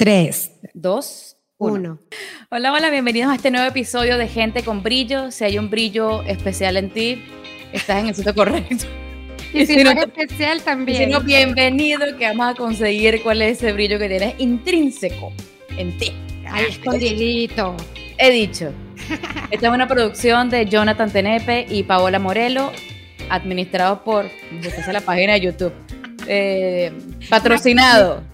3, 2, 1. Hola, hola, bienvenidos a este nuevo episodio de Gente con Brillo. Si hay un brillo especial en ti, estás en el sitio correcto. Y si, no es especial Y también. si no, bienvenido, que vamos a conseguir cuál es ese brillo que tienes intrínseco en ti. Ahí escondidito. He dicho. Esta es una producción de Jonathan Tenepe y Paola Morelo, administrado por, la página de YouTube, Eh, patrocinado,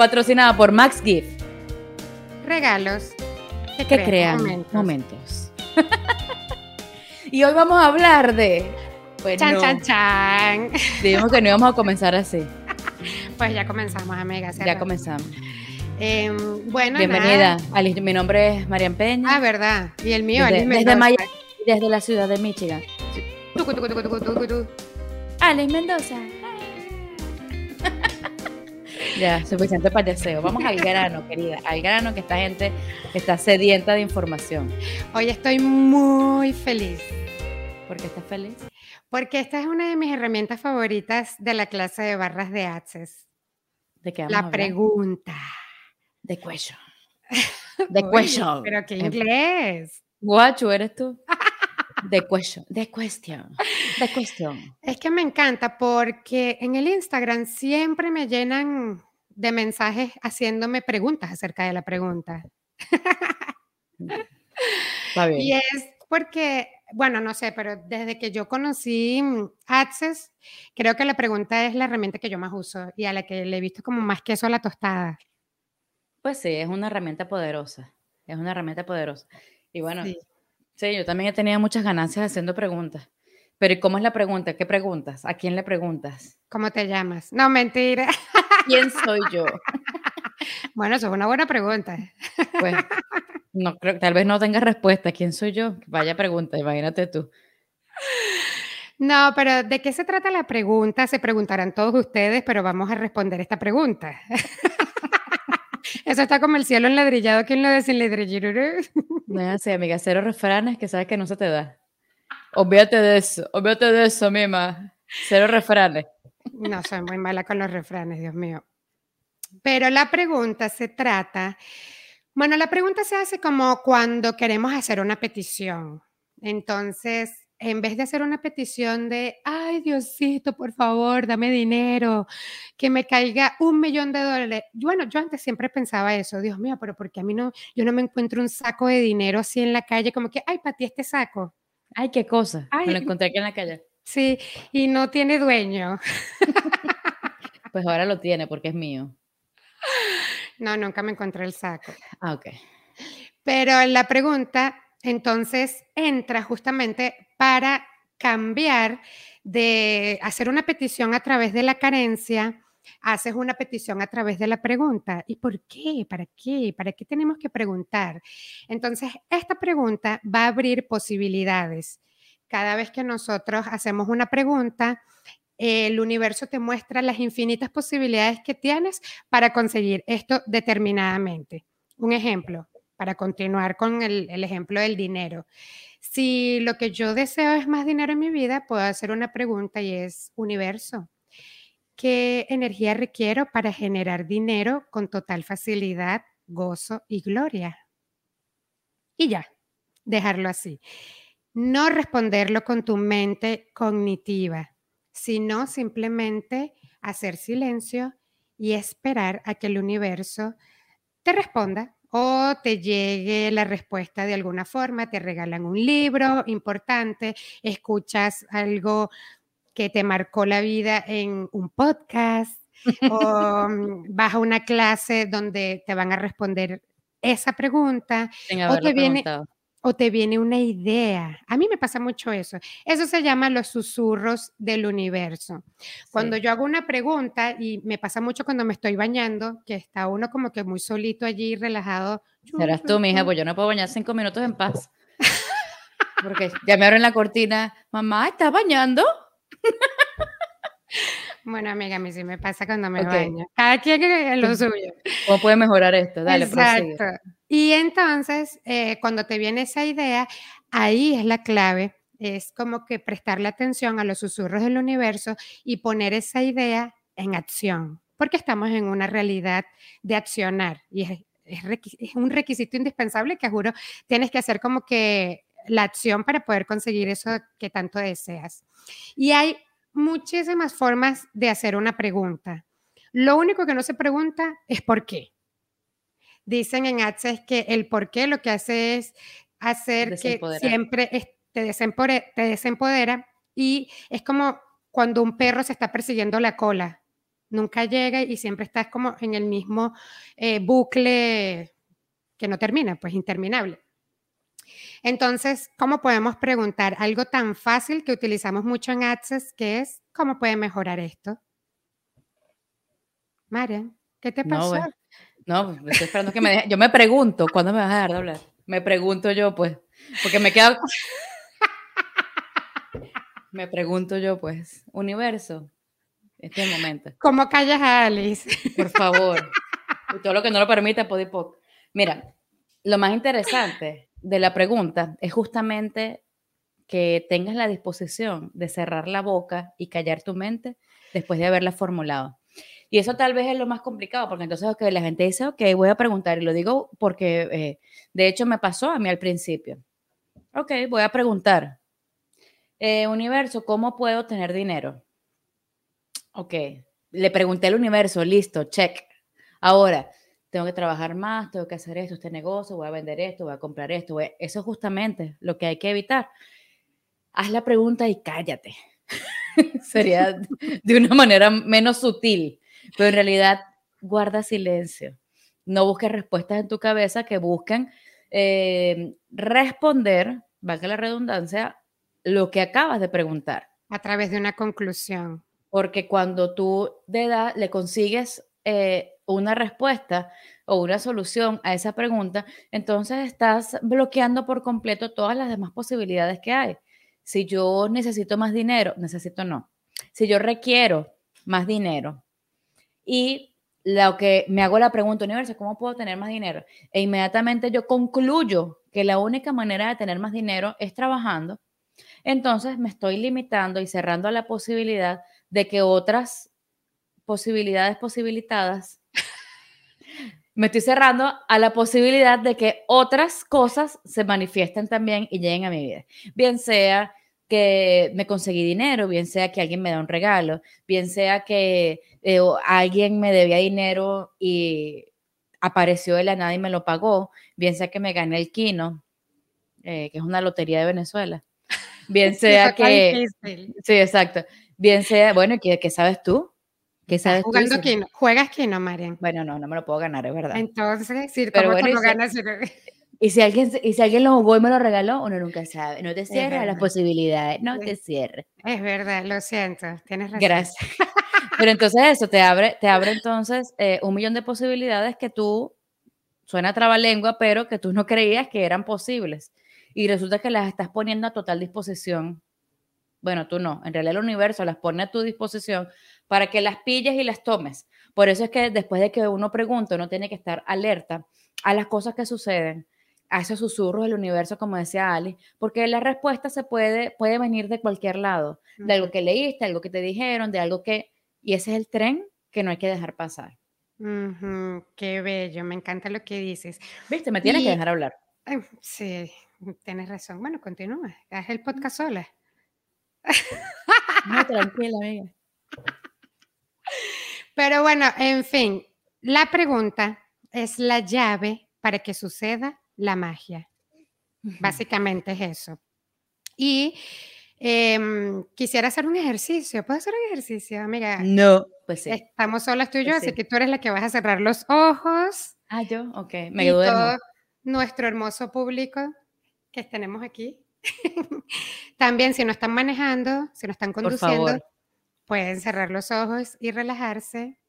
patrocinado por Max Gift. Regalos. Que, que crean momentos. momentos. y hoy vamos a hablar de. Chan, chan, chan. dijimos que no íbamos a comenzar así. Pues ya comenzamos, amigas. Ya comenzamos. Em, bueno, Bienvenida. Alice, mi nombre es Marian Peña. Ah, verdad. Y el mío, desde, Alice desde. Miami, desde la ciudad de Michigan. Tucu, tucu, tucu. Alice Mendoza. ya, suficiente payaseo. Vamos al grano, querida. Al grano que esta gente está sedienta de información. Hoy estoy muy feliz. ¿Por qué estás feliz? Porque esta es una de mis herramientas favoritas de la clase de barras de Access. ¿De qué vamos La pregunta. De question. De question. Pero qué En- inglés. Guacho, eres tú. The question. The question. The question. Es que me encanta porque en el Instagram siempre me llenan de mensajes haciéndome preguntas acerca de la pregunta. Está bien. Y es porque, bueno, no sé, pero desde que yo conocí mm, Access, creo que la pregunta es la herramienta que yo más uso y a la que le he visto como más queso a la tostada. Pues sí, es una herramienta poderosa. Es una herramienta poderosa. Y bueno, Sí. Sí, yo también he tenido muchas ganancias haciendo preguntas. Pero ¿y cómo es la pregunta? ¿Qué preguntas? ¿A quién le preguntas? ¿Cómo te llamas? No, mentira. ¿Quién soy yo? Bueno, eso es una buena pregunta. Pues no creo, tal vez no tenga respuesta. ¿Quién soy yo? Vaya pregunta, imagínate tú. No, pero ¿de qué se trata la pregunta? Se preguntarán todos ustedes, pero vamos a responder esta pregunta. Eso está como el cielo enladrillado, ¿quién lo desenladrilló? No así, amiga. Cero refranes que sabes que no se te da. Olvídate de eso. Olvídate de eso, mima. Cero refranes. No, soy muy mala con los refranes, Dios mío. Pero la pregunta se trata, bueno, la pregunta se hace como cuando queremos hacer una petición. Entonces, en vez de hacer una petición de, ay, Diosito, por favor, dame dinero, que me caiga un millón de dólares. Bueno, yo antes siempre pensaba eso, Dios mío, pero porque a mí no, yo no me encuentro un saco de dinero así en la calle, como que, ay, para ti este saco. Ay, qué cosa. Me lo encontré aquí en la calle. Sí, y no tiene dueño. Pues ahora lo tiene porque es mío. No, nunca me encontré el saco. Ah, ok. Pero la pregunta entonces entra justamente para cambiar de hacer una petición a través de la carencia, haces una petición a través de la pregunta. ¿Y por qué? ¿Para qué? ¿Para qué tenemos que preguntar? Entonces, esta pregunta va a abrir posibilidades. Cada vez que nosotros hacemos una pregunta, el universo te muestra las infinitas posibilidades que tienes para conseguir esto determinadamente. Un ejemplo, para continuar con el, ejemplo del dinero. Si lo que yo deseo es más dinero en mi vida, puedo hacer una pregunta y es, universo, ¿qué energía requiero para generar dinero con total facilidad, gozo y gloria? Y ya, dejarlo así. No responderlo con tu mente cognitiva, sino simplemente hacer silencio y esperar a que el universo te responda o te llegue la respuesta de alguna forma, te regalan un libro importante, escuchas algo que te marcó la vida en un podcast o mm, vas a una clase donde te van a responder esa pregunta O te viene- preguntado. O te viene una idea. A mí me pasa mucho eso. Eso se llama los susurros del universo. Cuando Sí. yo hago una pregunta, y me pasa mucho cuando me estoy bañando, que está uno como que muy solito allí, relajado. Serás tú, mija, pues yo no puedo bañar cinco minutos en paz. Porque ya me abren la cortina. Mamá, ¿estás bañando? Bueno, amiga, a mí sí me pasa cuando me Ok. baño. Cada quien en lo suyo. ¿Cómo puede mejorar esto? Dale, prosigue. Y entonces, eh, cuando te viene esa idea, ahí es la clave. Es como que prestarle atención a los susurros del universo y poner esa idea en acción. porque estamos en una realidad de accionar y es, es un requisito indispensable que juro tienes que hacer como que la acción para poder conseguir eso que tanto deseas. Y hay muchísimas formas de hacer una pregunta. Lo único que no se pregunta es por qué. Dicen en Access que el por qué lo que hace es hacer que siempre te, desempodera, te desempodera y es como cuando un perro se está persiguiendo la cola. Nunca llega y siempre estás como en el mismo eh, bucle que no termina, pues interminable. Entonces, ¿cómo podemos preguntar algo tan fácil que utilizamos mucho en Access, que es cómo puede mejorar esto? Marian, ¿qué te pasó? No, no estoy esperando que me deje. Yo me pregunto, ¿cuándo me vas a dejar de hablar? Me pregunto yo, pues, porque me queda... me pregunto yo, pues, universo, este es el momento. ¿Cómo callas a Alice? Por favor. Y todo lo que no lo permite, Podipoc. Mira, lo más interesante de la pregunta es justamente que tengas la disposición de cerrar la boca y callar tu mente después de haberla formulado. Y eso tal vez es lo más complicado, porque entonces okay, la gente dice, ok, voy a preguntar, y lo digo porque eh, de hecho me pasó a mí al principio. Ok, voy a preguntar, eh, universo, ¿cómo puedo tener dinero? Ok, le pregunté al universo, listo, check. Ahora, tengo que trabajar más, tengo que hacer esto, este negocio, voy a vender esto, voy a comprar esto. Eso es justamente lo que hay que evitar. Haz la pregunta y cállate. Sería de una manera menos sutil, pero en realidad guarda silencio. No busques respuestas en tu cabeza que busquen eh, responder, valga la redundancia, lo que acabas de preguntar. A través de una conclusión. Porque cuando tú de edad le consigues eh, una respuesta o una solución a esa pregunta, entonces estás bloqueando por completo todas las demás posibilidades que hay. Si yo necesito más dinero, necesito no. Si yo requiero más dinero y lo que me hago la pregunta, universo, ¿cómo puedo tener más dinero? E inmediatamente yo concluyo que la única manera de tener más dinero es trabajando, entonces me estoy limitando y cerrando a la posibilidad de que otras posibilidades posibilitadas me estoy cerrando a la posibilidad de que otras cosas se manifiesten también y lleguen a mi vida. Bien sea que me conseguí dinero, bien sea que alguien me da un regalo, bien sea que eh, alguien me debía dinero y apareció de la nada y me lo pagó, bien sea que me gané el Kino, eh, que es una lotería de Venezuela, bien sea que... Sí, exacto. Bien sea, bueno, ¿qué, qué sabes tú? ¿Qué sabes jugando tú? ¿Juegas Kino, Marian? Bueno, no, no me lo puedo ganar, es verdad. Entonces, sí, ¿cómo te lo ganas? Y si alguien, y si alguien lo jugó y me lo regaló, uno nunca sabe. No te cierres las posibilidades, no te cierres. Es verdad, lo siento, tienes razón. Gracias. Pero entonces eso te abre, te abre entonces eh, un millón de posibilidades que tú, suena trabalengua, pero que tú no creías que eran posibles. Y resulta que las estás poniendo a total disposición. Bueno, tú no, en realidad el universo las pone a tu disposición para que las pilles y las tomes. Por eso es que después de que uno pregunta, uno tiene que estar alerta a las cosas que suceden, a esos susurros del universo, como decía Ali, porque la respuesta se puede, puede venir de cualquier lado, de algo que leíste, algo que te dijeron, de algo que... Y ese es el tren que no hay que dejar pasar. qué bello, me encanta lo que dices. Viste, me tienes que dejar hablar. sí, tienes razón. Bueno, continúa, haz el podcast sola. No, tranquila, amiga. Pero bueno, en fin, la pregunta es la llave para que suceda la magia. Básicamente es eso. Y em, quisiera hacer un ejercicio. ¿Puedo hacer un ejercicio, amiga? No, pues sí. Estamos solas tú y yo, pues así que tú eres la que vas a cerrar los ojos. Ah, yo, ok, me y todo nuestro hermoso público que tenemos aquí. También, si no están manejando, si no están conduciendo, Pueden cerrar los ojos y relajarse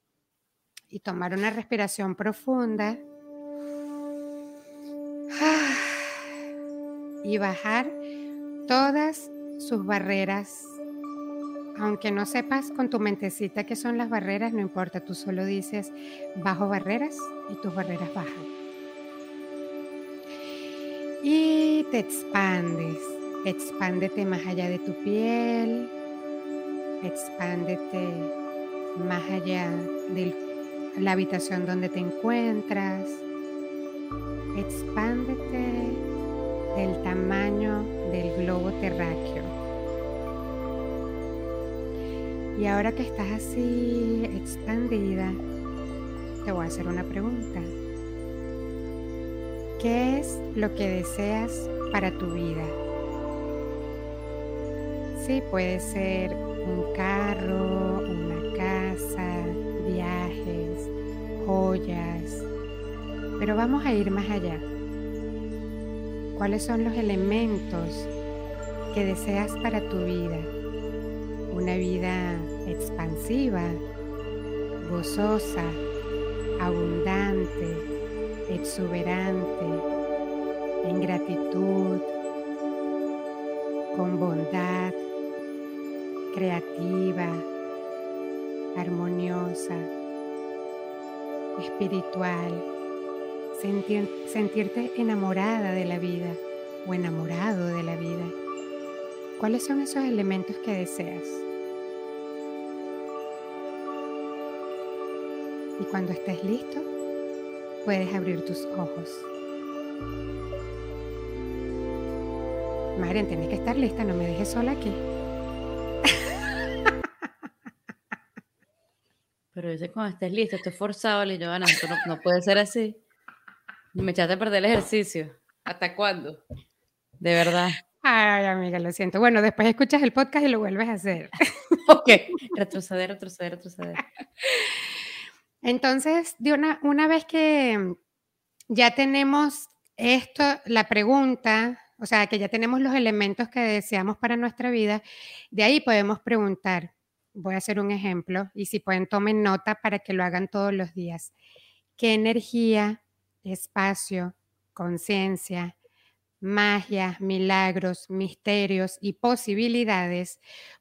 y tomar una respiración profunda. Y bajar todas sus barreras. Aunque no sepas con tu mentecita qué son las barreras, no importa, tú solo dices bajo barreras y tus barreras bajan. Y te expandes, expándete más allá de tu piel, expándete más allá de la habitación donde te encuentras. Expándete del tamaño del globo terráqueo. Y ahora que estás así expandida, te voy a hacer una pregunta. ¿Qué es lo que deseas para tu vida? Sí, puede ser un carro, una casa, viajes, joyas, pero vamos a ir más allá. ¿Cuáles son los elementos que deseas para tu vida? Una vida expansiva, gozosa, abundante, exuberante, en gratitud, con bondad, creativa, armoniosa, espiritual, sentirte enamorada de la vida o enamorado de la vida. ¿Cuáles son esos elementos que deseas? Y cuando estés listo, puedes abrir tus ojos. Marian, tienes que estar lista, no me dejes sola aquí. Pero dice cuando estés listo, estoy forzado, le no, no puede ser así. Me echaste a perder el ejercicio. ¿Hasta cuándo? De verdad. Ay, amiga, lo siento. Bueno, después escuchas el podcast y lo vuelves a hacer. ok. Retroceder, retroceder, retroceder. Entonces, de una, una vez que ya tenemos esto, la pregunta, o sea, que ya tenemos los elementos que deseamos para nuestra vida, de ahí podemos preguntar. Voy a hacer un ejemplo y si pueden tomen nota para que lo hagan todos los días. ¿Qué energía espacio, conciencia, magia, milagros, misterios y posibilidades,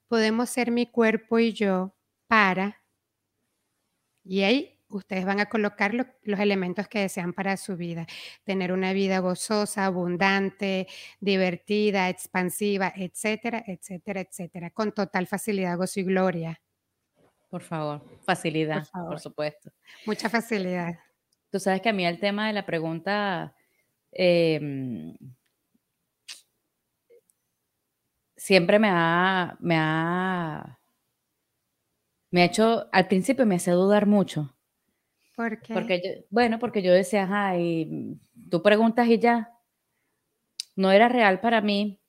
podemos ser mi cuerpo y yo para, y ahí ustedes van a colocar los elementos que desean para su vida. Tener una vida gozosa, abundante, divertida, expansiva, etcétera, etcétera, etcétera, con total facilidad, gozo y gloria. Por favor, facilidad, por supuesto. Mucha facilidad. Tú sabes que a mí el tema de la pregunta em, siempre me ha, me ha, me ha hecho, al principio me hace dudar mucho. ¿Por qué? Porque bueno, porque yo decía, ay, tú preguntas y ya. No era real para mí.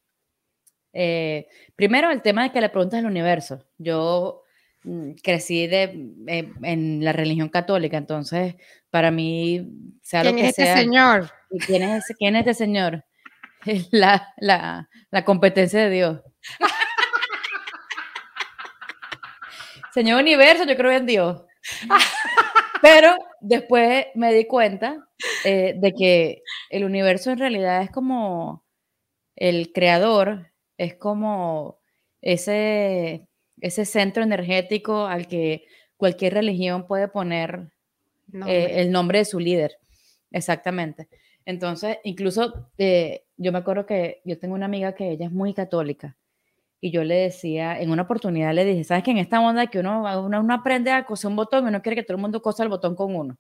Eh, primero, el tema de que le preguntas al universo. Yo crecí de, eh, en la religión católica, entonces para mí, sea lo que es este señor? ¿Quién es, quién es este señor? La, la, la competencia de Dios. Señor Universo, yo creo en Dios. Pero después me di cuenta eh, de que el universo en realidad es como el creador, es como ese ese centro energético al que cualquier religión puede poner eh, el nombre de su líder. Exactamente. Entonces, incluso eh, yo me acuerdo que yo tengo una amiga que ella es muy católica y yo le decía, en una oportunidad le dije, ¿sabes que en esta onda que uno, uno, aprende a coser un botón y uno quiere que todo el mundo cosa el botón con uno?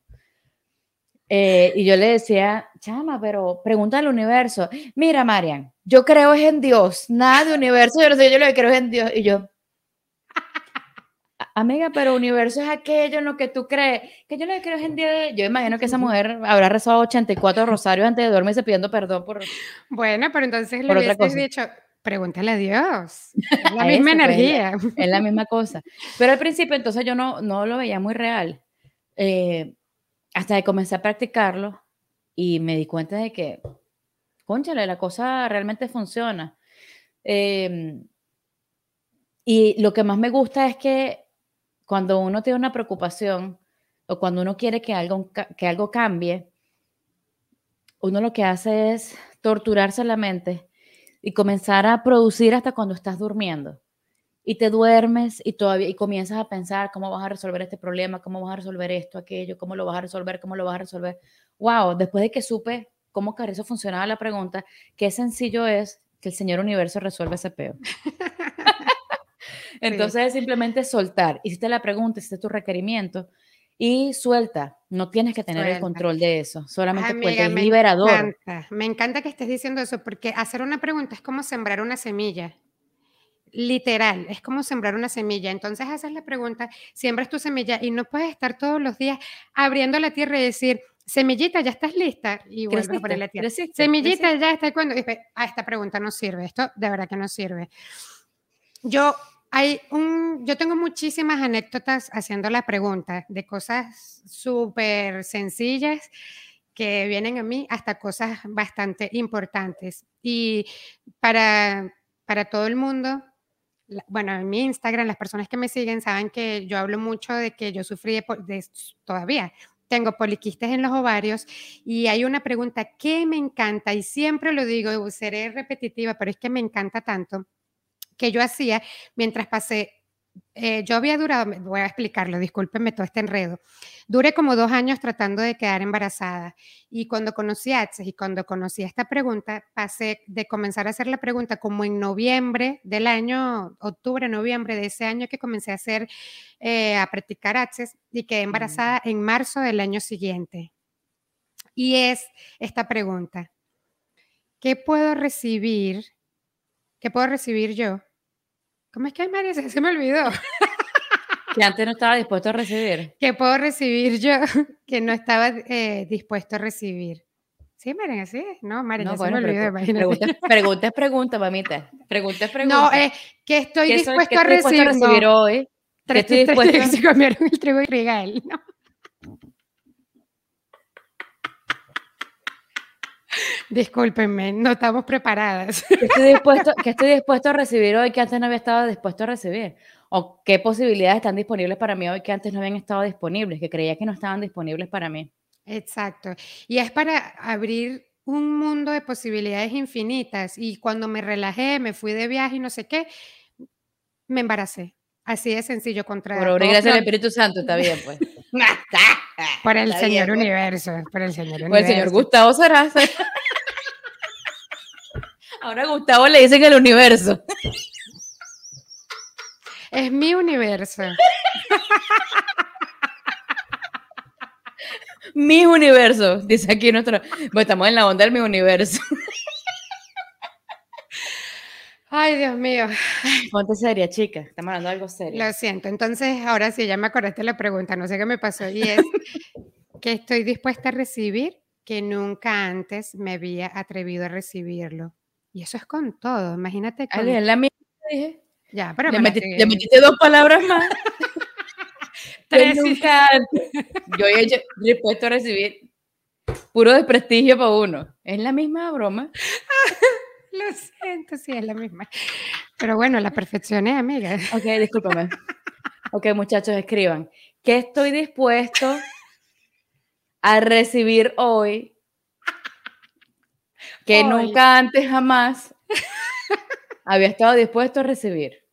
Eh, y yo le decía, chama, pero pregunta al universo, mira, Marian, yo creo es en Dios, nada de universo, yo no sé, yo lo que creo es en Dios. Y yo, amiga, pero universo es aquello en lo que tú crees. Que yo le creo en día de... Yo imagino que esa mujer habrá rezado 84 rosarios antes de dormirse pidiendo perdón por. Bueno, pero entonces le hubieses dicho, pregúntale a Dios. Es la misma pues, energía. es, la, misma cosa. Pero al principio, entonces yo no, no lo veía muy real. Eh, hasta que comencé a practicarlo y me di cuenta de que, conchale, la cosa realmente funciona. Eh, y lo que más me gusta es que cuando uno tiene una preocupación o cuando uno quiere que algo, que algo cambie, uno lo que hace es torturarse la mente y comenzar a producir hasta cuando estás durmiendo. Y te duermes y todavía y comienzas a pensar cómo vas a resolver este problema, cómo vas a resolver esto, aquello, cómo lo vas a resolver, cómo lo vas a resolver. Wow, después de que supe cómo eso funcionaba la pregunta, qué sencillo es que el Señor Universo resuelve ese peo. Entonces es simplemente soltar. Hiciste la pregunta, hiciste tu requerimiento y suelta. No tienes que tener el control de eso, solamente Amiga, es liberador. Encanta. Me encanta que estés diciendo eso porque hacer una pregunta es como sembrar una semilla. Literal, es como sembrar una semilla. Entonces haces la pregunta, siembras tu semilla y no puedes estar todos los días abriendo la tierra y decir, semillita, ya estás lista. Y vuelves a poner la tierra. semillita, ya está cuando. Ah, esta pregunta no sirve. Esto de verdad que no sirve. Yo hay un, yo tengo muchísimas anécdotas haciendo la pregunta de cosas súper sencillas que vienen a mí hasta cosas bastante importantes. Y para, para todo el mundo, bueno, en mi Instagram, las personas que me siguen saben que yo hablo mucho de que yo sufrí de, todavía. Tengo poliquistes en los ovarios y hay una pregunta que me encanta y siempre lo digo, seré repetitiva, pero es que me encanta tanto que yo hacía mientras pasé eh, yo había durado, voy a explicarlo, discúlpenme todo este enredo. Duré como dos años tratando de quedar embarazada y cuando conocí a Access y cuando conocí esta pregunta, pasé de comenzar a hacer la pregunta como en noviembre del año, octubre, noviembre de ese año que comencé a hacer, eh, a practicar Access y quedé embarazada en marzo del año siguiente. Y es esta pregunta, ¿qué puedo recibir? ¿Qué puedo recibir yo? ¿Cómo es que hay María? Se me olvidó. Que antes no estaba dispuesto a recibir. ¿Qué puedo recibir yo que no estaba eh, dispuesto a recibir? Sí, María, sí. No, María, no, se me olvidó, Pregunta, pregunta es pregunta, mamita. Pregunta es pregunta. No, es que estoy dispuesto, a, recibir, a recibir hoy. ¿Qué estoy dispuesto a Se comieron el trigo y regal, ¿no? Discúlpenme, no estamos preparadas. ¿Qué estoy, dispuesto, estoy dispuesto a recibir hoy que antes no había estado dispuesto a recibir? ¿O qué posibilidades están disponibles para mí hoy que antes no habían estado disponibles, que creía que no estaban disponibles para mí? Exacto. Y es para abrir un mundo de posibilidades infinitas. Y cuando me relajé, me fui de viaje y no sé qué, me embaracé. Así de sencillo contra. Por gracias al Espíritu Santo, está bien, pues. por el Señor pues. Universo, por el Señor Universo. Por el Señor Gustavo Saraza. Ahora Gustavo le dicen el universo. Es mi universo. mi universo, dice aquí nuestro. Bueno, estamos en la onda del mi universo. Ay, Dios mío. Ponte seria, chica. Estamos hablando de algo serio. Lo siento. Entonces, ahora sí, ya me acordaste la pregunta. No sé qué me pasó. Y es que estoy dispuesta a recibir que nunca antes me había atrevido a recibirlo. Y eso es con todo. Imagínate que. la dije. Ya, pero le, metiste dos palabras más. Tres. Nunca, yo he dispuesto a recibir puro desprestigio para uno. Es la misma broma. Lo siento, sí, es la misma. Pero bueno, la perfección es, amiga. Ok, discúlpame. Ok, muchachos, escriban. ¿Qué estoy dispuesto a recibir hoy que nunca antes jamás había estado dispuesto a recibir.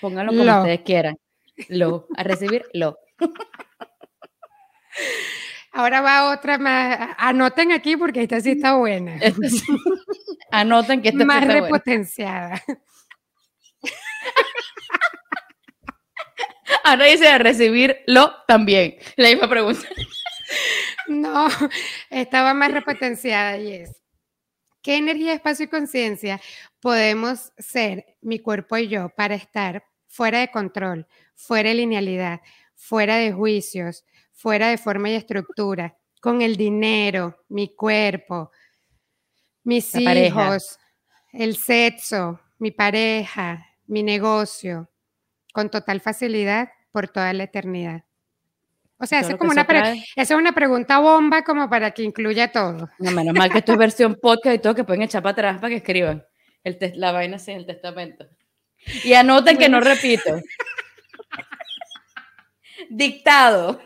Pónganlo como ustedes quieran. Lo, a recibir lo. Ahora va otra más. Anoten aquí porque esta sí está buena. Anoten que esta más está repotenciada. Ahora dice a recibirlo también. La misma pregunta. No, estaba más repotenciada y es. ¿Qué energía, espacio y conciencia podemos ser, mi cuerpo y yo, para estar fuera de control, fuera de linealidad, fuera de juicios, fuera de forma y estructura, con el dinero, mi cuerpo, mis hijos, el sexo, mi pareja, mi negocio, con total facilidad por toda la eternidad? O sea, es como una es una pregunta bomba como para que incluya todo. No, menos mal que esto es versión podcast y todo que pueden echar para atrás para que escriban el la vaina sin el testamento. Y anoten que no repito. Dictado.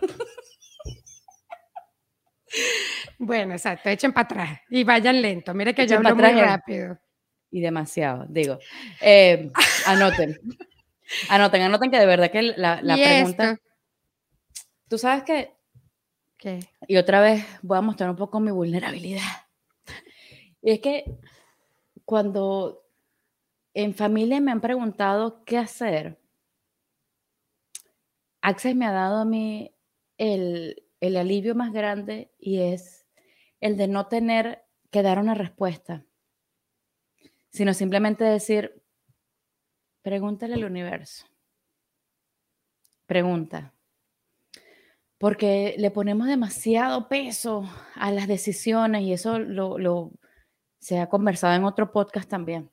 Bueno, exacto, echen para atrás y vayan lento. Mire que yo hablo muy rápido. Y demasiado, digo. Eh, anoten. Anoten, anoten que de verdad que la, pregunta... Tú sabes que... ¿Qué? Y otra vez voy a mostrar un poco mi vulnerabilidad. Y es que cuando en familia me han preguntado qué hacer, Access me ha dado a mí el, el alivio más grande y es el de no tener que dar una respuesta, sino simplemente decir, pregúntale al universo. Pregunta. Porque le ponemos demasiado peso a las decisiones y eso lo, se ha conversado en otro podcast también.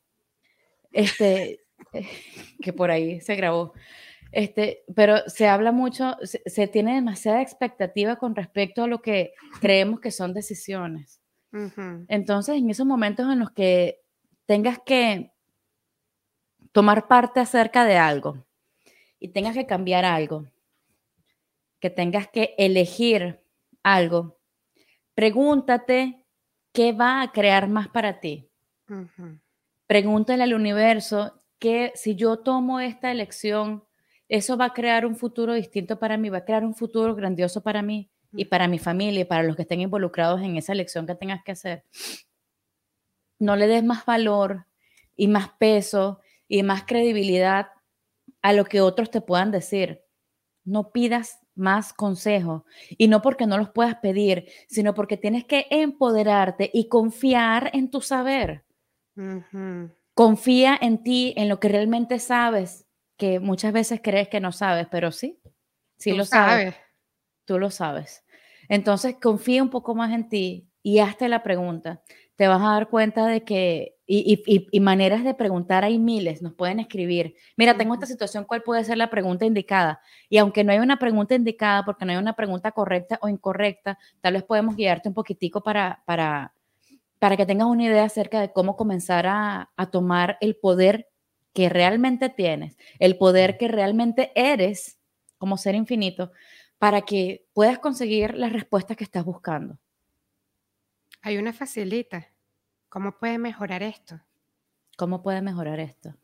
Este, que por ahí se grabó. Este, pero se habla mucho, se, tiene demasiada expectativa con respecto a lo que creemos que son decisiones. Entonces, en esos momentos en los que tengas que tomar parte acerca de algo y tengas que cambiar algo, que tengas que elegir algo, pregúntate qué va a crear más para ti. Pregúntale al universo que si yo tomo esta elección, eso va a crear un futuro distinto para mí, va a crear un futuro grandioso para mí y para mi familia y para los que estén involucrados en esa elección que tengas que hacer. No le des más valor y más peso y más credibilidad a lo que otros te puedan decir. No pidas más consejos y no porque no los puedas pedir, sino porque tienes que empoderarte y confiar en tu saber. Confía en ti, en lo que realmente sabes que muchas veces crees que no sabes, pero sí, sí lo sabes. Tú lo sabes. Entonces, confía un poco más en ti y hazte la pregunta. Te vas a dar cuenta de que, y, maneras de preguntar hay miles, nos pueden escribir. Mira, tengo esta situación, ¿cuál puede ser la pregunta indicada? Y aunque no hay una pregunta indicada, porque no hay una pregunta correcta o incorrecta, tal vez podemos guiarte un poquitico para, para, para que tengas una idea acerca de cómo comenzar a, a tomar el poder que realmente tienes, el poder que realmente eres como ser infinito, para que puedas conseguir las respuestas que estás buscando. Hay una facilita. ¿Cómo puede mejorar esto? ¿Cómo puede mejorar esto?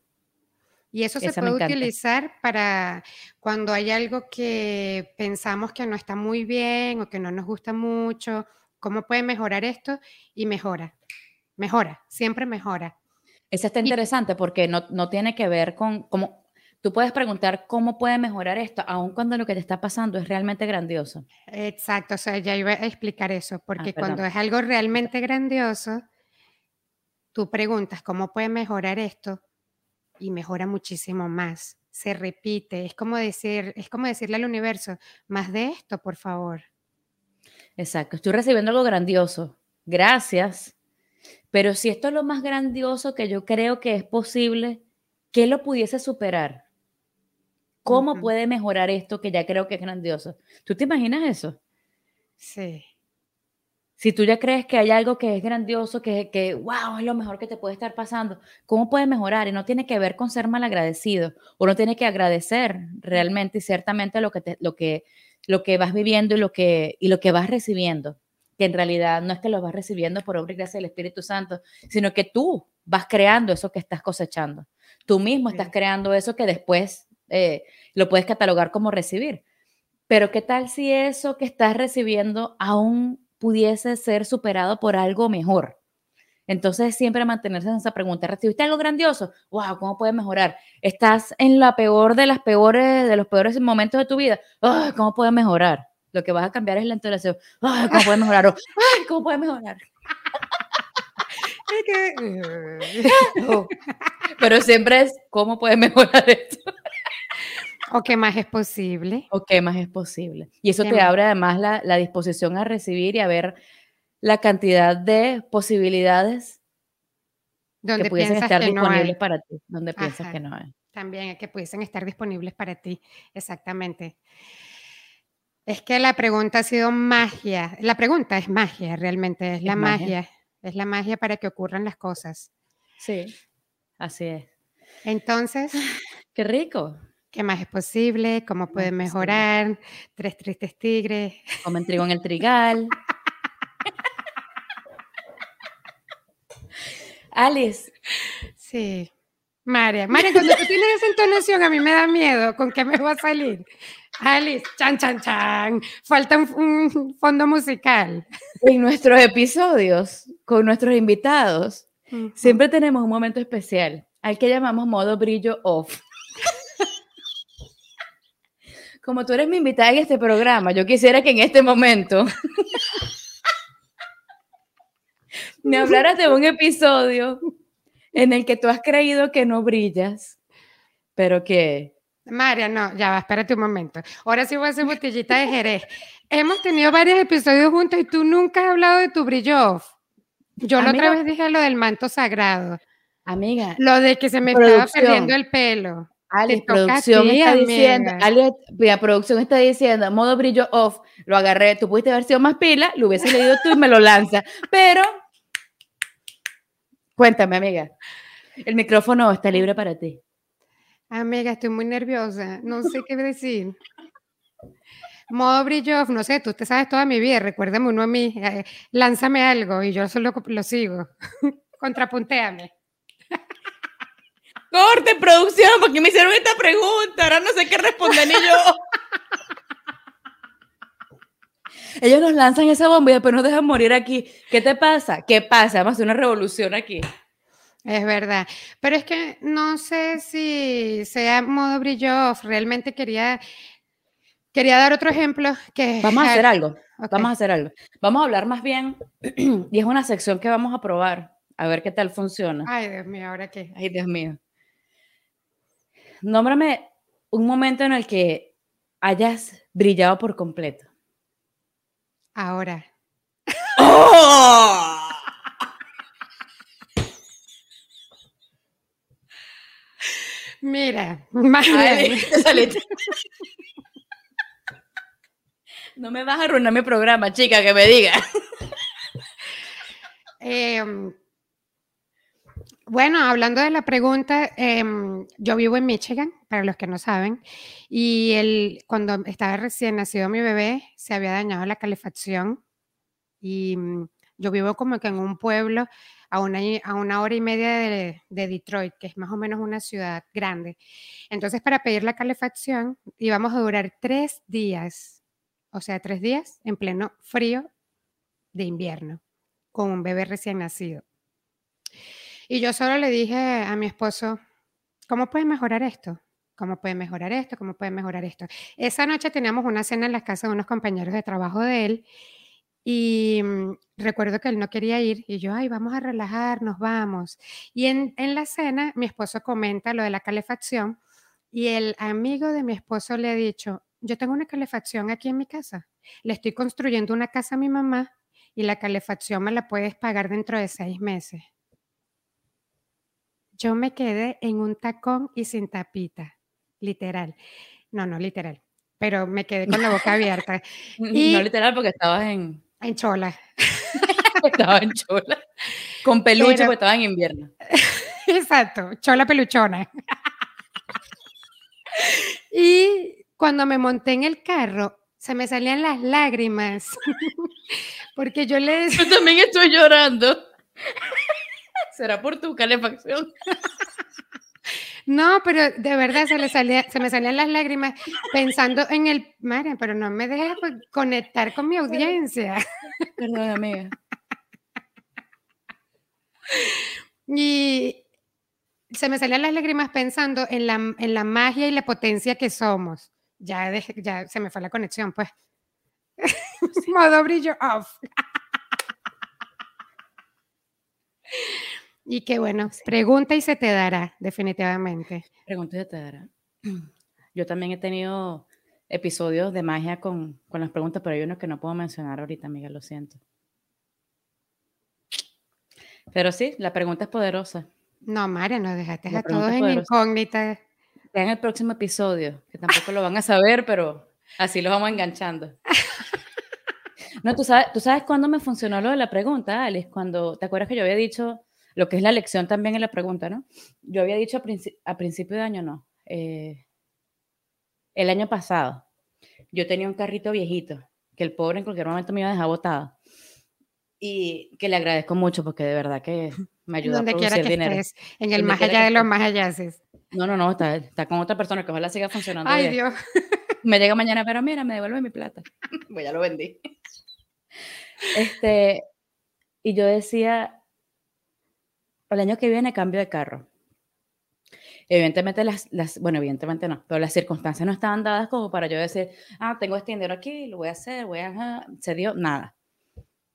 Y eso se puede utilizar para cuando hay algo que pensamos que no está muy bien o que no nos gusta mucho. ¿Cómo puede mejorar esto? Y mejora. Mejora, siempre mejora. Esa está interesante porque no, no, tiene que ver con cómo tú puedes preguntar cómo puede mejorar esto, aun cuando lo que te está pasando es realmente grandioso. Exacto, o sea, ya iba a explicar eso, porque ah, cuando es algo realmente grandioso, tú preguntas cómo puede mejorar esto y mejora muchísimo más. Se repite, es como decir, es como decirle al universo, más de esto, por favor. Exacto, estoy recibiendo algo grandioso. Gracias pero si esto es lo más grandioso que yo creo que es posible, ¿qué lo pudiese superar? ¿Cómo puede mejorar esto que ya creo que es grandioso? ¿Tú te imaginas eso? Sí. Si tú ya crees que hay algo que es grandioso, que, que, wow, es lo mejor que te puede estar pasando, ¿cómo puede mejorar? Y no tiene que ver con ser mal agradecido, o no tiene que agradecer realmente y ciertamente lo que, lo que, lo que vas viviendo y lo que, y lo que vas recibiendo que en realidad no es que lo vas recibiendo por obra y gracia del Espíritu Santo, sino que tú vas creando eso que estás cosechando. Tú mismo estás creando eso que después eh, lo puedes catalogar como recibir. Pero ¿qué tal si eso que estás recibiendo aún pudiese ser superado por algo mejor? Entonces, siempre mantenerse en esa pregunta. ¿Recibiste algo grandioso? ¡Wow! ¿Cómo puedes mejorar? ¿Estás en la peor de las peores, de los peores momentos de tu vida? ¿Cómo puedes mejorar? Lo que vas a cambiar es la entonación. Ay, ¿cómo puede mejorar? Ay, ¿cómo puede mejorar? Pero siempre es, ¿cómo puede mejorar esto? ¿O qué más es posible? ¿O qué más es posible? Y eso te abre además la, disposición a recibir y a ver la cantidad de posibilidades donde que pudiesen estar disponibles para ti, donde piensas que no hay. También que pudiesen estar disponibles para ti, exactamente. Es que la pregunta ha sido magia. La pregunta es magia, realmente, es, la magia. Es la magia para que ocurran las cosas. Sí, así es. Entonces. Qué rico. ¿Qué más es posible? ¿Cómo puede mejorar? Tres tristes tigres. Comen trigo en el trigal. Alice. Sí. María, María, cuando tú tienes esa entonación a mí me da miedo. ¿Con qué me va a salir? Alice, chan, chan, chan. Falta un, fondo musical. En nuestros episodios, con nuestros invitados, siempre tenemos un momento especial, al que llamamos modo brillo off. Como tú eres mi invitada en este programa, yo quisiera que en este momento me hablaras de un episodio en el que tú has creído que no brillas, pero que... María, no, ya va, espérate un momento. Ahora sí voy a hacer botellita de Jerez. Hemos tenido varios episodios juntos y tú nunca has hablado de tu brillo Yo la otra vez dije lo del manto sagrado. Amiga. Lo de que se me estaba perdiendo el pelo. Ale, producción está diciendo, la producción está diciendo, modo brillo off, lo agarré, tú pudiste haber sido más pila, lo hubiese leído tú y me lo lanza, pero cuéntame, amiga, el micrófono está libre para ti. Amiga, estoy muy nerviosa, no sé qué decir. Modo brillo off, no sé, tú te sabes toda mi vida, recuérdame uno a mí, eh, lánzame algo y yo solo lo sigo, contrapuntéame. Corte, producción, porque me hicieron esta pregunta. Ahora no sé qué responder ni yo. Ellos nos lanzan esa bomba y después nos dejan morir aquí. ¿Qué te pasa? ¿Qué pasa? Vamos a hacer una revolución aquí. Es verdad. Pero es que no sé si sea modo brillo. Realmente quería, quería dar otro ejemplo. Que vamos a hacer algo. Vamos a hacer algo. Vamos a hablar más bien, y es una sección que vamos a probar, a ver qué tal funciona. Ay, Dios mío, ¿ahora qué? Ay, Dios mío nómbrame un momento en el que hayas brillado por completo. Ahora. ¡Oh! Mira, más No me vas a arruinar mi programa, chica, que me diga. eh, bueno, hablando de la pregunta, em, yo vivo en Michigan, para los que no saben, y el, cuando estaba recién nacido mi bebé, se había dañado la calefacción y mm, yo vivo como que en un pueblo a una, a una hora y media de, de, Detroit, que es más o menos una ciudad grande. Entonces, para pedir la calefacción íbamos a durar tres días, o sea, tres días en pleno frío de invierno, con un bebé recién nacido. Y yo solo le dije a mi esposo, ¿cómo puede mejorar esto? ¿Cómo puede mejorar esto? ¿Cómo puede mejorar esto? Esa noche teníamos una cena en la casa de unos compañeros de trabajo de él y mm, recuerdo que él no quería ir y yo, ay, vamos a relajarnos, vamos. Y en, en la cena mi esposo comenta lo de la calefacción y el amigo de mi esposo le ha dicho, yo tengo una calefacción aquí en mi casa, le estoy construyendo una casa a mi mamá y la calefacción me la puedes pagar dentro de seis meses yo me quedé en un tacón y sin tapita, literal. No, no literal, pero me quedé con la boca abierta. Y no literal porque estabas en... En chola. estaba en chola. Con peluche porque estaba en invierno. Exacto, chola peluchona. y cuando me monté en el carro, se me salían las lágrimas. porque yo le Yo también estoy llorando. ¿Será por tu calefacción? No, pero de verdad se, le salía, se me salían las lágrimas pensando en el... María, pero no me dejes conectar con mi audiencia. Perdón, amiga. Y se me salían las lágrimas pensando en la, en la magia y la potencia que somos. Ya, ya se me fue la conexión, pues. Modo brillo off. Y qué bueno, pregunta y se te dará, definitivamente. Pregunta y se te dará. Yo también he tenido episodios de magia con, con las preguntas, pero hay unos que no puedo mencionar ahorita, amiga, lo siento. Pero sí, la pregunta es poderosa. No, María, nos dejaste a todos en incógnita. En el próximo episodio, que tampoco lo van a saber, pero así los vamos enganchando. No, tú sabes, tú sabes cuándo me funcionó lo de la pregunta, Alex, cuando, ¿te acuerdas que yo había dicho lo que es la lección también en la pregunta, ¿no? Yo había dicho a, principio de año, no, eh, el año pasado, yo tenía un carrito viejito, que el pobre en cualquier momento me iba a dejar botado. Y que le agradezco mucho porque de verdad que me ayuda a producir dinero. en el más allá de los más allá. No, no, no, está, está, con otra persona que ojalá siga funcionando. Ay, Dios. Me llega mañana, pero mira, me devuelve mi plata. pues ya lo vendí. Este, y yo decía, el año que viene cambio de carro. evidentemente las, las, bueno, evidentemente no, pero las circunstancias no estaban dadas como para yo decir, ah, tengo este dinero aquí, lo voy a hacer, voy a, se dio, nada.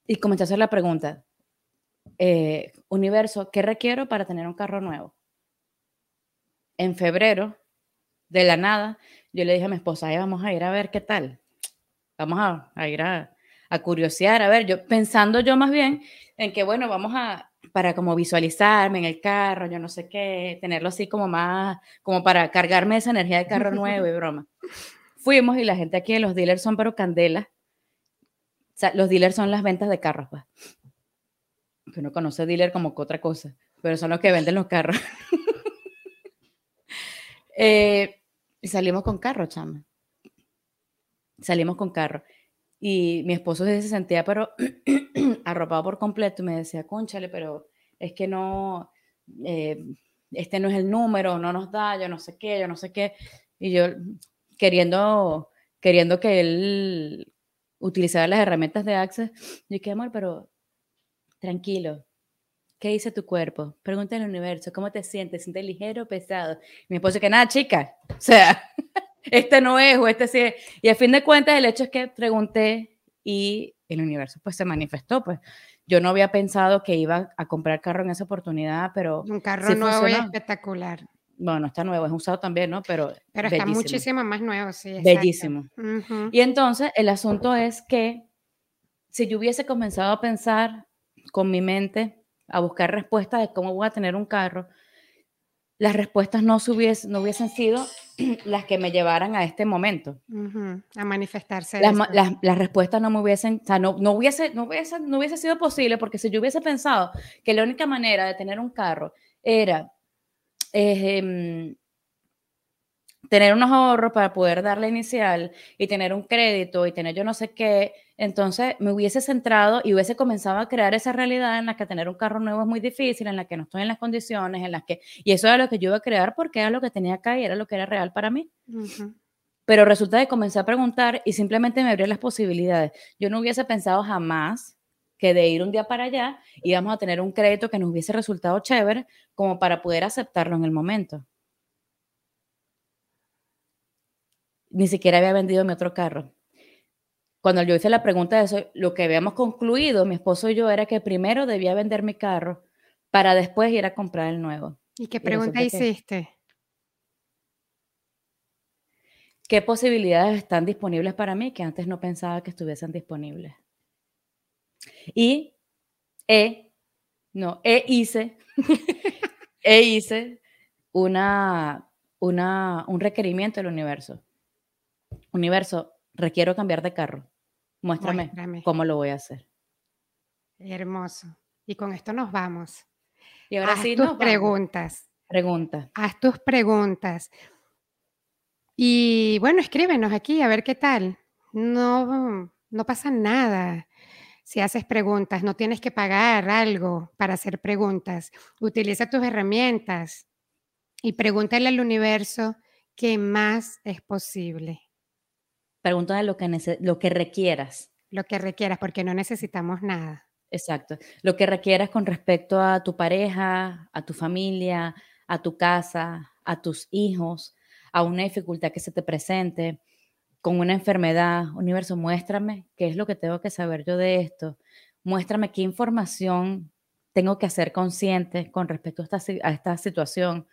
Y comencé a hacer la pregunta, eh, universo, ¿qué requiero para tener un carro nuevo? En febrero, de la nada, yo le dije a mi esposa, vamos a ir a ver qué tal. Vamos a, ir a, a curiosear, a ver, yo pensando yo más bien en que, bueno, vamos a, para como visualizarme en el carro, yo no sé qué, tenerlo así como más, como para cargarme esa energía de carro nuevo y broma. Fuimos y la gente aquí los dealers son pero candela. O sea, los dealers son las ventas de carros, pues. Que uno conoce dealer como que otra cosa, pero son los que venden los carros. Eh, y salimos con carro, chama. Salimos con carro. Y mi esposo se sentía, pero arropado por completo, y me decía, conchale, pero es que no, eh, este no es el número, no nos da, yo no sé qué, yo no sé qué. Y yo queriendo, queriendo que él utilizara las herramientas de Access, yo dije, amor, pero tranquilo, ¿Qué dice tu cuerpo? Pregunta al universo, ¿cómo te sientes? ¿Sientes ligero o pesado? mi esposo que nada, chica. O sea, este no es o este sí es. Y a fin de cuentas, el hecho es que pregunté y el universo pues se manifestó. Pues yo no había pensado que iba a comprar carro en esa oportunidad, pero... Un carro nuevo y espectacular. Bueno, está nuevo, es usado también, ¿no? Pero, pero está muchísimo más nuevo, sí. Bellísimo. Y entonces el asunto es que si yo hubiese comenzado a pensar con mi mente, a buscar respuestas de cómo voy a tener un carro, las respuestas no, hubiesen, no hubiesen sido las que me llevaran a este momento. A manifestarse. Las, las, respuestas no me hubiesen, o sea, no, no, hubiese, no, hubiese, no hubiese sido posible porque si yo hubiese pensado que la única manera de tener un carro era eh, tener unos ahorros para poder dar la inicial y tener un crédito y tener yo no sé qué, entonces me hubiese centrado y hubiese comenzado a crear esa realidad en la que tener un carro nuevo es muy difícil, en la que no estoy en las condiciones, en las que... Y eso era lo que yo iba a crear porque era lo que tenía acá y era lo que era real para mí. Pero resulta que comencé a preguntar y simplemente me abrió las posibilidades. Yo no hubiese pensado jamás que de ir un día para allá íbamos a tener un crédito que nos hubiese resultado chévere como para poder aceptarlo en el momento. Ni siquiera había vendido mi otro carro. Cuando yo hice la pregunta de eso, lo que habíamos concluido, mi esposo y yo, era que primero debía vender mi carro para después ir a comprar el nuevo. ¿Y qué pregunta hiciste? ¿Qué posibilidades están disponibles para mí que antes no pensaba que estuviesen disponibles? Y e, no, e hice, e hice una, una, un requerimiento del universo universo, requiero cambiar de carro. Muéstrame, cómo lo voy a hacer. Hermoso. Y con esto nos vamos. Y ahora sí, tus preguntas. Pregunta. Haz tus preguntas. Y bueno, escríbenos aquí a ver qué tal. No, no pasa nada si haces preguntas. No tienes que pagar algo para hacer preguntas. Utiliza tus herramientas y pregúntale al universo qué más es posible. Pregúntale lo que, lo que requieras. Lo que requieras, porque no necesitamos nada. Exacto. Lo que requieras con respecto a tu pareja, a tu familia, a tu casa, a tus hijos, a una dificultad que se te presente, con una enfermedad. Universo, muéstrame qué es lo que tengo que saber yo de esto. Muéstrame qué información tengo que hacer consciente con respecto a esta, a esta situación.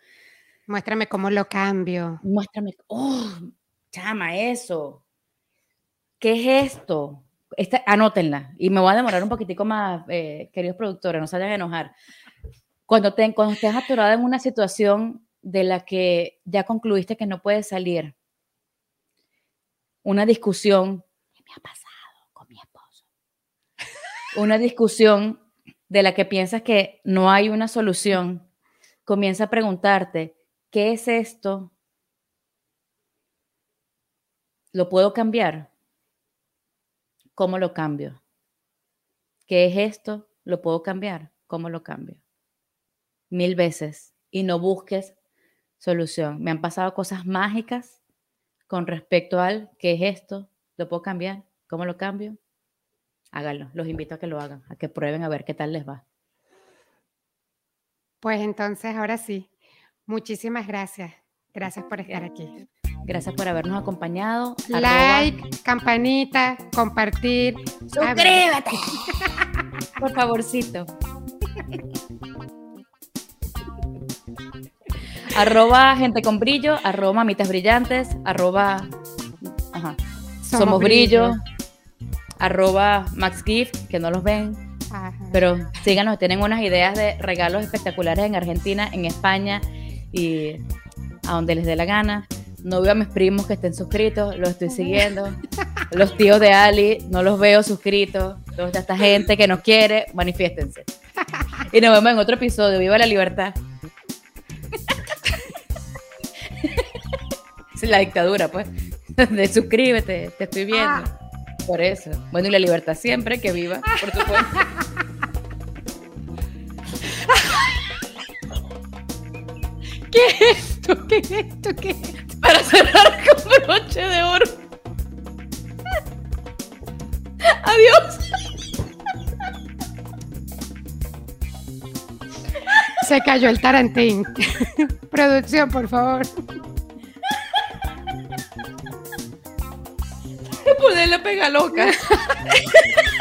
Muéstrame cómo lo cambio. Muéstrame, oh, llama eso. ¿Qué es esto? Esta, anótenla y me voy a demorar un poquitico más, eh, queridos productores, no se vayan a enojar. Cuando, te, estés atorada en una situación de la que ya concluiste que no puedes salir, una discusión, ¿qué me ha pasado con mi esposo? Una discusión de la que piensas que no hay una solución, comienza a preguntarte, ¿qué es esto? ¿Lo puedo cambiar? ¿Cómo lo cambio? ¿Qué es esto? ¿Lo puedo cambiar? ¿Cómo lo cambio? Mil veces. Y no busques solución. Me han pasado cosas mágicas con respecto al ¿qué es esto? ¿Lo puedo cambiar? ¿Cómo lo cambio? Háganlo. Los invito a que lo hagan, a que prueben a ver qué tal les va. Pues entonces, ahora sí, Muchísimas gracias. Gracias por estar aquí. Gracias por habernos acompañado. Like, campanita, compartir. Suscríbete. por favorcito. arroba gente con brillo, arroba mamitas brillantes, arroba somos, brillo, arroba Max Gift, que no los ven, pero síganos, tienen unas ideas de regalos espectaculares en Argentina, en España y a donde les dé la gana. No veo a mis primos que estén suscritos, los estoy siguiendo. Los tíos de Ali, no los veo suscritos. Toda esta gente que nos quiere, manifiéstense. Y nos vemos en otro episodio. ¡Viva la libertad! Es la dictadura, pues. De suscríbete, te estoy viendo. Ah. Por eso. Bueno, y la libertad siempre, que viva, por supuesto. ¿Qué es esto? ¿Qué es esto? ¿Qué es esto? Para cerrar con broche de oro. Adiós. Se cayó el tarantín. Producción, por favor. Ponerle pega loca.